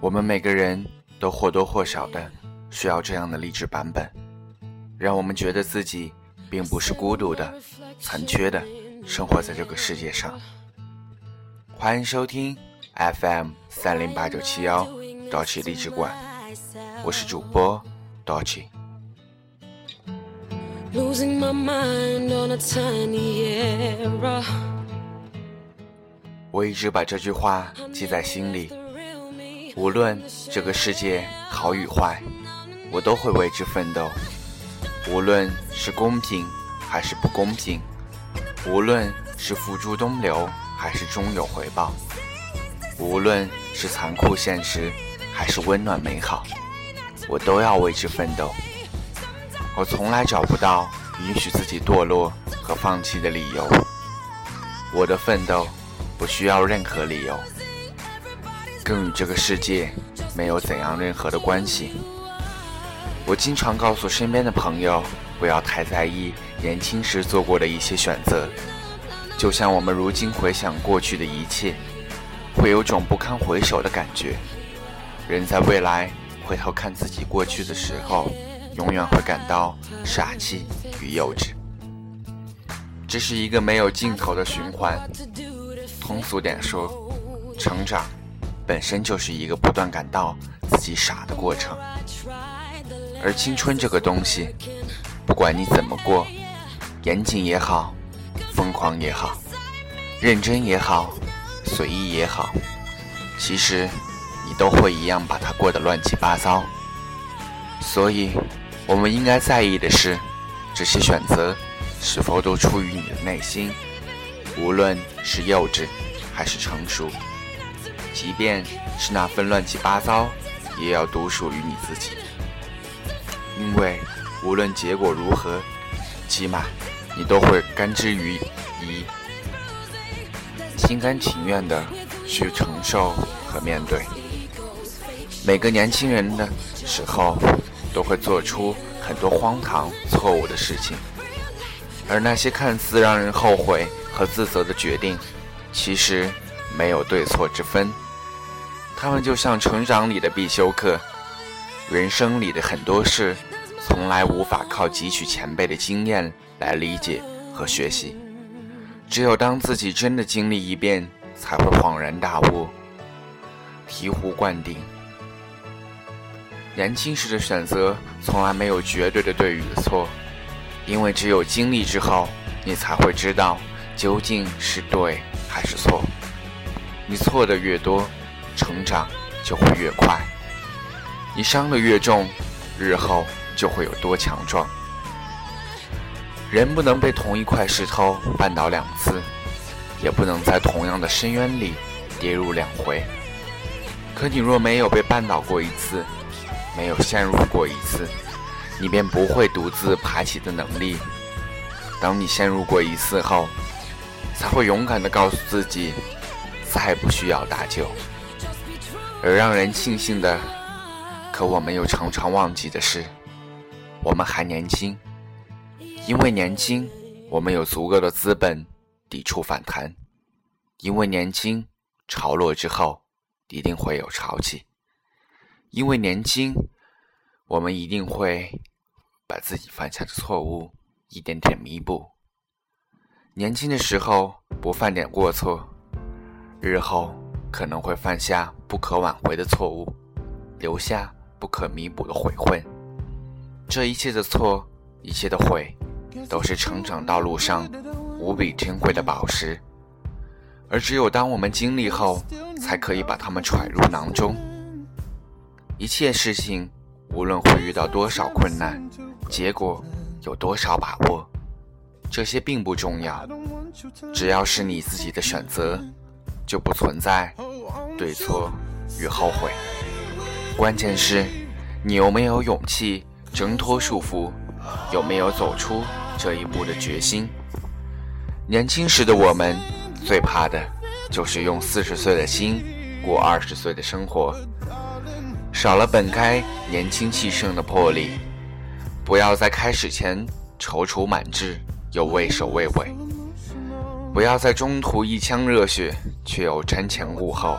我们每个人都或多或少的需要这样的励志版本，让我们觉得自己并不是孤独的、残缺的，生活在这个世界上。欢迎收听 FM 三零八九七幺 Dochi 励志馆，我是主播 Dochi。我一直把这句话记在心里，无论这个世界好与坏，我都会为之奋斗。无论是公平还是不公平，无论是付诸东流还是终有回报，无论是残酷现实还是温暖美好，我都要为之奋斗。我从来找不到允许自己堕落和放弃的理由。我的奋斗不需要任何理由，更与这个世界没有怎样任何的关系。我经常告诉身边的朋友，不要太在意年轻时做过的一些选择。就像我们如今回想过去的一切，会有种不堪回首的感觉。人在未来回头看自己过去的时候。永远会感到傻气与幼稚，这是一个没有尽头的循环。通俗点说，成长本身就是一个不断感到自己傻的过程。而青春这个东西，不管你怎么过，严谨也好，疯狂也好，认真也好，随意也好，其实你都会一样把它过得乱七八糟。所以。我们应该在意的是，这些选择是否都出于你的内心，无论是幼稚还是成熟，即便是那份乱七八糟，也要独属于你自己。因为无论结果如何，起码你都会甘之于一，心甘情愿的去承受和面对。每个年轻人的时候。都会做出很多荒唐错误的事情，而那些看似让人后悔和自责的决定，其实没有对错之分。他们就像成长里的必修课，人生里的很多事，从来无法靠汲取前辈的经验来理解和学习。只有当自己真的经历一遍，才会恍然大悟，醍醐灌顶。年轻时的选择从来没有绝对的对与错，因为只有经历之后，你才会知道究竟是对还是错。你错的越多，成长就会越快；你伤的越重，日后就会有多强壮。人不能被同一块石头绊倒两次，也不能在同样的深渊里跌入两回。可你若没有被绊倒过一次，没有陷入过一次，你便不会独自爬起的能力。当你陷入过一次后，才会勇敢地告诉自己，再不需要搭救。而让人庆幸的，可我们又常常忘记的是，我们还年轻。因为年轻，我们有足够的资本抵触反弹；因为年轻，潮落之后一定会有潮起。因为年轻，我们一定会把自己犯下的错误一点点弥补。年轻的时候不犯点过错，日后可能会犯下不可挽回的错误，留下不可弥补的悔恨。这一切的错，一切的悔，都是成长道路上无比珍贵的宝石。而只有当我们经历后，才可以把它们揣入囊中。一切事情，无论会遇到多少困难，结果有多少把握，这些并不重要。只要是你自己的选择，就不存在对错与后悔。关键是，你有没有勇气挣脱束缚，有没有走出这一步的决心。年轻时的我们，最怕的就是用四十岁的心过二十岁的生活。少了本该年轻气盛的魄力，不要在开始前踌躇满志又畏首畏尾。不要在中途一腔热血，却又瞻前顾后，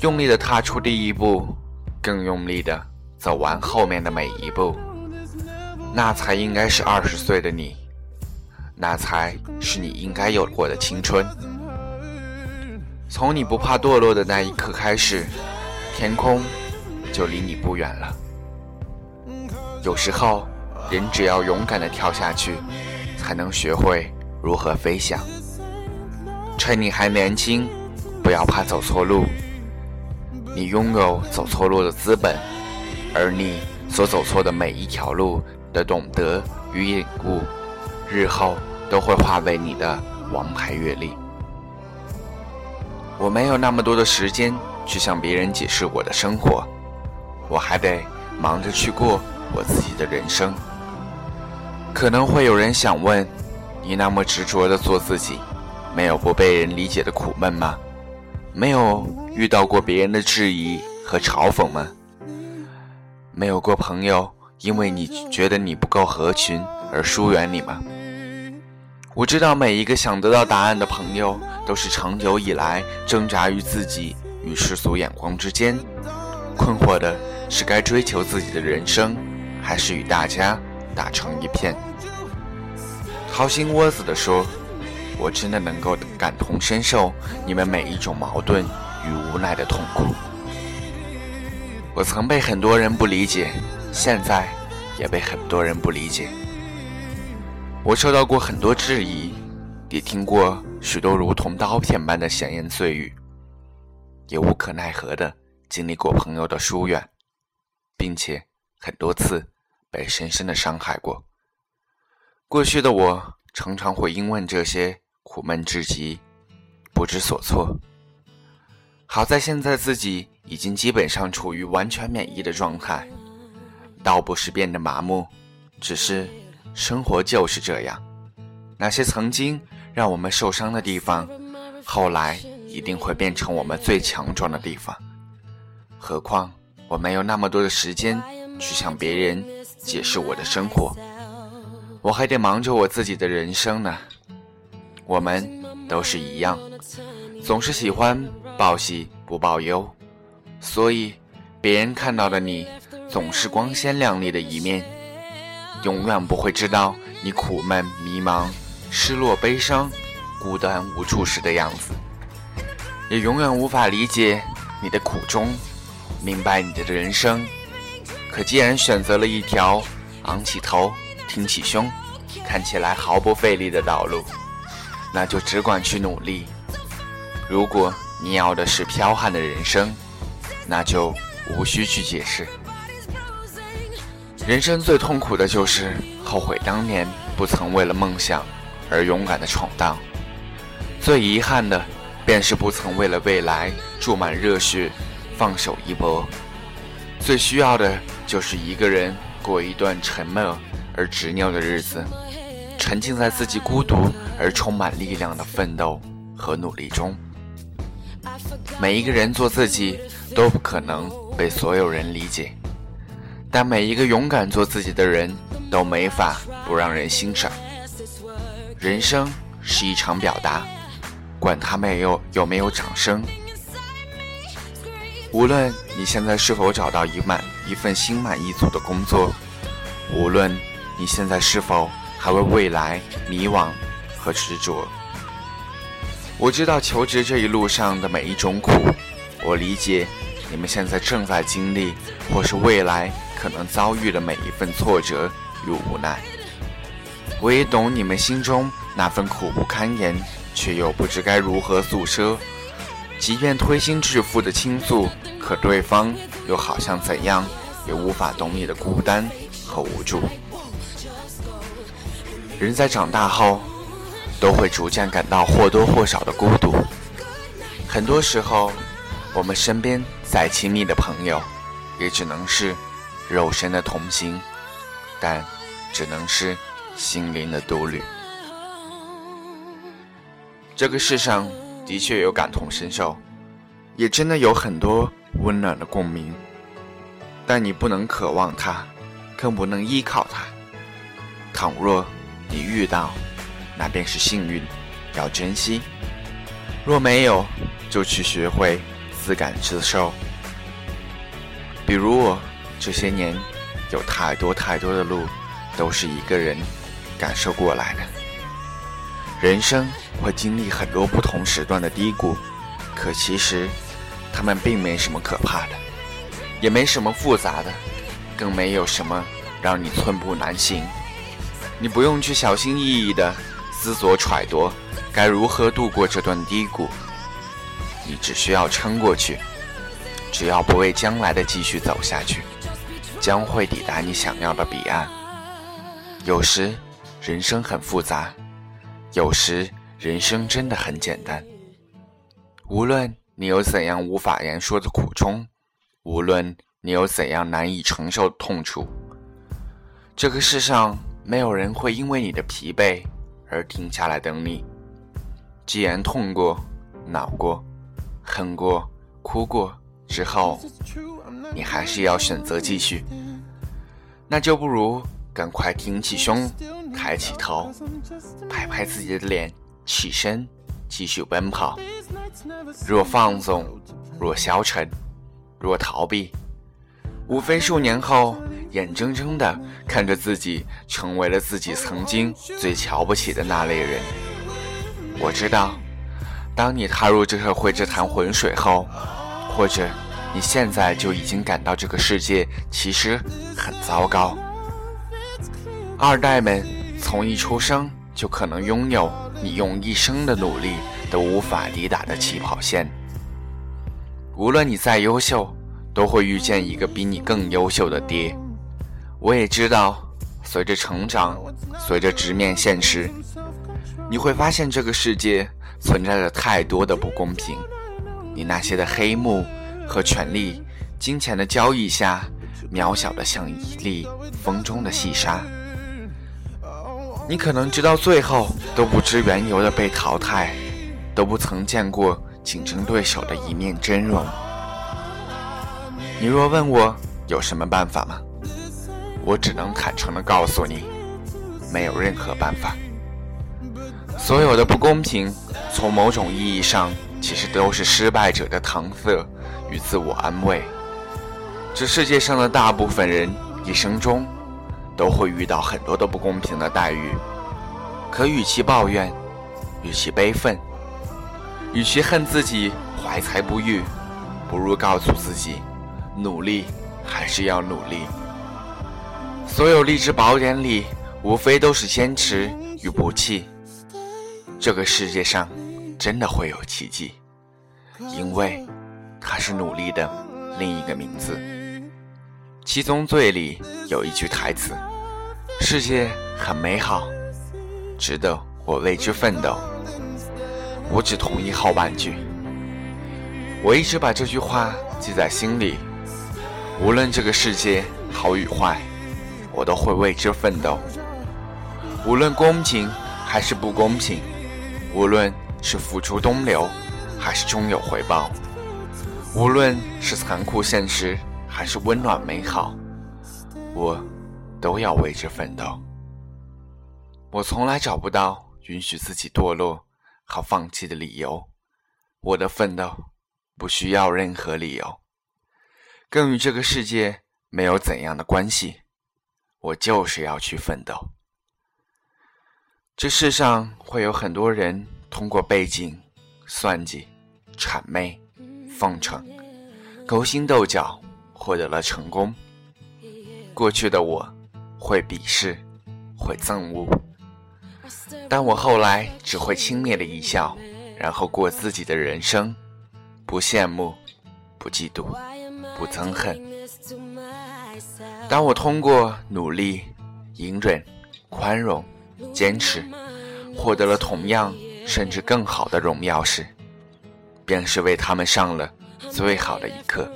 用力的踏出第一步，更用力的走完后面的每一步，那才应该是二十岁的你，那才是你应该有过的青春。从你不怕堕落的那一刻开始，天空就离你不远了。有时候，人只要勇敢的跳下去，才能学会。如何飞翔？趁你还年轻，不要怕走错路。你拥有走错路的资本，而你所走错的每一条路的懂得与领悟，日后都会化为你的王牌阅历。我没有那么多的时间去向别人解释我的生活，我还得忙着去过我自己的人生。可能会有人想问。你那么执着的做自己，没有不被人理解的苦闷吗？没有遇到过别人的质疑和嘲讽吗？没有过朋友因为你觉得你不够合群而疏远你吗？我知道每一个想得到答案的朋友，都是长久以来挣扎于自己与世俗眼光之间，困惑的是该追求自己的人生，还是与大家打成一片。掏心窝子地说，我真的能够感同身受你们每一种矛盾与无奈的痛苦。我曾被很多人不理解，现在也被很多人不理解。我受到过很多质疑，也听过许多如同刀片般的闲言碎语，也无可奈何的经历过朋友的疏远，并且很多次被深深的伤害过。过去的我常常会因为这些苦闷至极，不知所措。好在现在自己已经基本上处于完全免疫的状态，倒不是变得麻木，只是生活就是这样。那些曾经让我们受伤的地方，后来一定会变成我们最强壮的地方。何况我没有那么多的时间去向别人解释我的生活。我还得忙着我自己的人生呢。我们都是一样，总是喜欢报喜不报忧，所以别人看到的你总是光鲜亮丽的一面，永远不会知道你苦闷、迷茫、失落、悲伤、孤单无助时的样子，也永远无法理解你的苦衷，明白你的人生。可既然选择了一条昂起头。挺起胸，看起来毫不费力的道路，那就只管去努力。如果你要的是剽悍的人生，那就无需去解释。人生最痛苦的就是后悔当年不曾为了梦想而勇敢的闯荡，最遗憾的便是不曾为了未来注满热血放手一搏。最需要的就是一个人过一段沉默。而执拗的日子，沉浸在自己孤独而充满力量的奋斗和努力中。每一个人做自己都不可能被所有人理解，但每一个勇敢做自己的人都没法不让人欣赏。人生是一场表达，管他没有有没有掌声。无论你现在是否找到一满一份心满意足的工作，无论。你现在是否还为未来迷惘和执着？我知道求职这一路上的每一种苦，我理解你们现在正在经历或是未来可能遭遇的每一份挫折与无奈。我也懂你们心中那份苦不堪言，却又不知该如何诉说。即便推心置腹的倾诉，可对方又好像怎样也无法懂你的孤单和无助。人在长大后，都会逐渐感到或多或少的孤独。很多时候，我们身边再亲密的朋友，也只能是肉身的同行，但只能是心灵的独旅。这个世上的确有感同身受，也真的有很多温暖的共鸣，但你不能渴望它，更不能依靠它。倘若，你遇到，那便是幸运；要珍惜；若没有，就去学会自感自受。比如我这些年，有太多太多的路，都是一个人感受过来的。人生会经历很多不同时段的低谷，可其实，他们并没什么可怕的，也没什么复杂的，更没有什么让你寸步难行。你不用去小心翼翼的思索揣度该如何度过这段低谷，你只需要撑过去。只要不为将来的继续走下去，将会抵达你想要的彼岸。有时，人生很复杂；有时，人生真的很简单。无论你有怎样无法言说的苦衷，无论你有怎样难以承受的痛楚，这个世上没有人会因为你的疲惫而停下来等你。既然痛过、恼过、恨过、哭过。之后，你还是要选择继续，那就不如赶快挺起胸，抬起头，拍拍自己的脸，起身，继续奔跑。若放纵，若消沉，若逃避，无非数年后，眼睁睁地看着自己成为了自己曾经最瞧不起的那类人。我知道，当你踏入这社会这潭浑水后。或者，你现在就已经感到这个世界其实很糟糕。二代们从一出生就可能拥有你用一生的努力都无法抵达的起跑线。无论你再优秀，都会遇见一个比你更优秀的爹。我也知道，随着成长，随着直面现实，你会发现这个世界存在着太多的不公平。你那些的黑幕和权力、金钱的交易下，渺小的像一粒风中的细沙。你可能直到最后都不知缘由的被淘汰，都不曾见过竞争对手的一面真容。你若问我有什么办法吗？我只能坦诚的告诉你，没有任何办法。所有的不公平，从某种意义上。其实都是失败者的搪塞与自我安慰。这世界上的大部分人一生中都会遇到很多的不公平的待遇，可与其抱怨，与其悲愤，与其恨自己怀才不遇，不如告诉自己，努力还是要努力。所有励志宝典里，无非都是坚持与不弃。这个世界上。真的会有奇迹，因为它是努力的另一个名字。七宗罪里有一句台词：“世界很美好，值得我为之奋斗。”我只同意后半句。我一直把这句话记在心里，无论这个世界好与坏，我都会为之奋斗。无论公平还是不公平，无论。是付出东流，还是终有回报？无论是残酷现实，还是温暖美好，我都要为之奋斗。我从来找不到允许自己堕落和放弃的理由。我的奋斗不需要任何理由，更与这个世界没有怎样的关系。我就是要去奋斗。这世上会有很多人。通过背景、算计、谄媚、奉承、勾心斗角，获得了成功。过去的我，会鄙视，会憎恶，但我后来只会轻蔑的一笑，然后过自己的人生，不羡慕，不嫉妒，不憎恨。当我通过努力、隐忍、宽容、坚持，获得了同样。甚至更好的荣耀时，便是为他们上了最好的一课，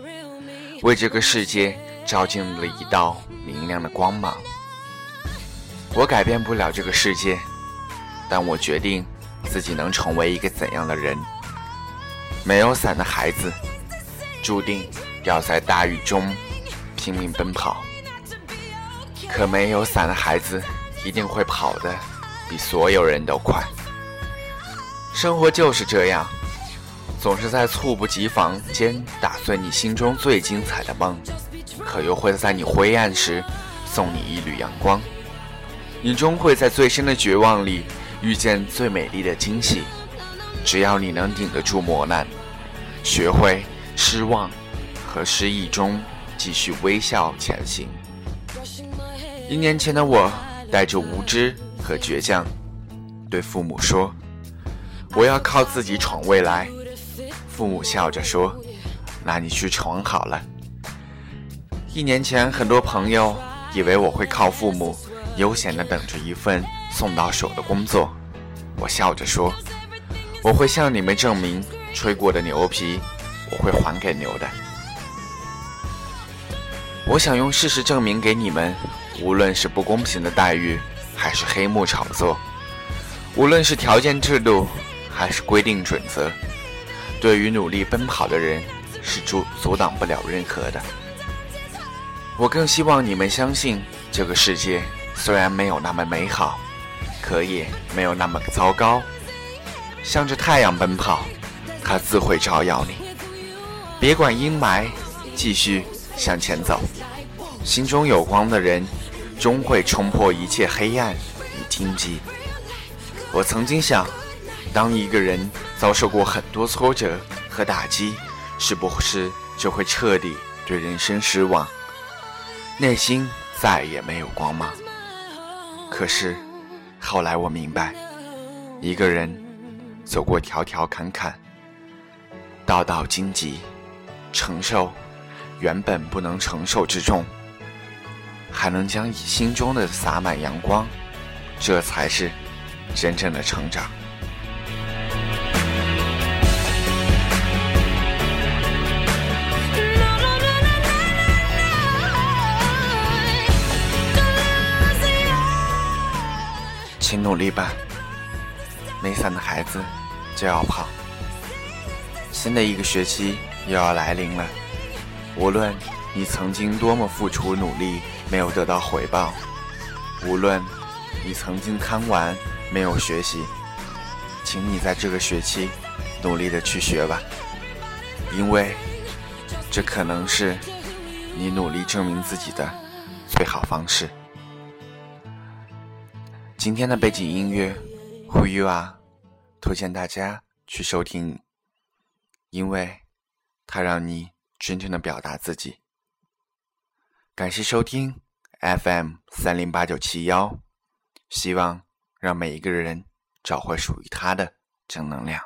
为这个世界照进了一道明亮的光芒。我改变不了这个世界，但我决定自己能成为一个怎样的人。没有伞的孩子，注定要在大雨中拼命奔跑；可没有伞的孩子，一定会跑得比所有人都快。生活就是这样，总是在猝不及防间打碎你心中最精彩的梦，可又会在你灰暗时送你一缕阳光。你终会在最深的绝望里遇见最美丽的惊喜。只要你能顶得住磨难，学会失望和失意中继续微笑前行。一年前的我带着无知和倔强，对父母说：“我要靠自己闯未来。”父母笑着说：“那你去闯好了。”一年前，很多朋友以为我会靠父母悠闲地等着一份送到手的工作，我笑着说。我会向你们证明，吹过的牛皮，我会还给牛的。我想用事实证明给你们，无论是不公平的待遇，还是黑幕炒作，无论是条件制度，还是规定准则，对于努力奔跑的人，是阻阻挡不了任何的。我更希望你们相信，这个世界虽然没有那么美好，可也没有那么糟糕。向着太阳奔跑，它自会照耀你。别管阴霾，继续向前走。心中有光的人，终会冲破一切黑暗与荆棘。我曾经想，当一个人遭受过很多挫折和打击，是不是就会彻底对人生失望，内心再也没有光芒？可是后来我明白，一个人。走过条条坎坎，道道荆棘，承受原本不能承受之重，还能将心中的洒满阳光，这才是真正的成长。请努力吧，没伞的孩子。就要跑，新的一个学期又要来临了。无论你曾经多么付出努力，没有得到回报；无论你曾经贪玩，没有学习，请你在这个学期努力的去学吧，因为这可能是你努力证明自己的最好方式。今天的背景音乐，Who You Are。推荐大家去收听，因为它让你真正的表达自己。感谢收听 FM 三零八九七幺，希望让每一个人找回属于他的正能量。